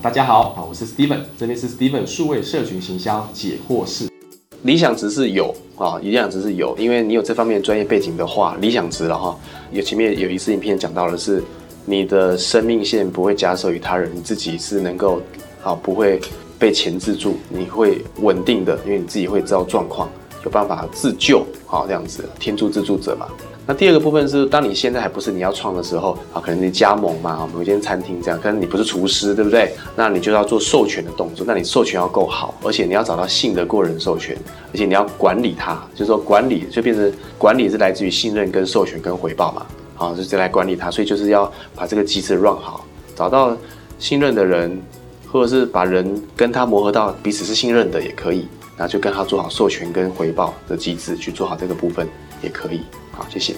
大家好，啊，我是 Steven，这边是 Steven 数位社群行销解惑室。理想值是有啊，理想值是有，因为你有这方面专业背景的话，理想值了哈。有前面有一次影片讲到的是，你的生命线不会假手于他人，你自己是能够啊不会被钳制住，你会稳定的，因为你自己会知道状况，有办法自救啊这样子，天助自助者嘛。那第二个部分是，当你现在还不是你要创的时候啊，可能你加盟嘛，某间餐厅这样，可能你不是厨师，对不对？那你就要做授权的动作，那你授权要够好，而且你要找到信得过人授权，而且你要管理它，就是说管理就变成管理是来自于信任跟授权跟回报嘛，好，就是来管理它，所以就是要把这个机制 run 好，找到信任的人，或者是把人跟他磨合到彼此是信任的也可以，然后就跟他做好授权跟回报的机制，去做好这个部分也可以。好，谢谢。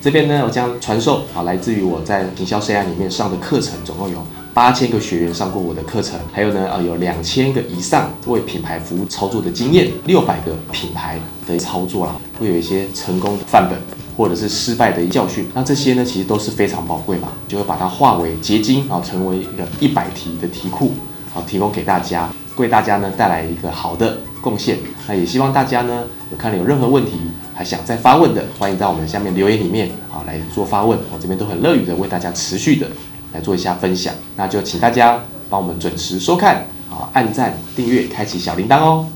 这边呢，我将传授啊，来自于我在营销 CI 里面上的课程，总共有八千个学员上过我的课程，还有呢，呃，有两千个以上为品牌服务操作的经验，六百个品牌的操作啦，会有一些成功的范本，或者是失败的教训。那这些呢，其实都是非常宝贵嘛，就会把它化为结晶啊，成为一个一百题的题库，好，提供给大家，为大家呢带来一个好的贡献。那也希望大家呢，有看了有任何问题。还想再发问的，欢迎在我们下面留言里面啊来做发问，我这边都很乐于的为大家持续的来做一下分享。那就请大家帮我们准时收看啊，按赞、订阅、开启小铃铛哦。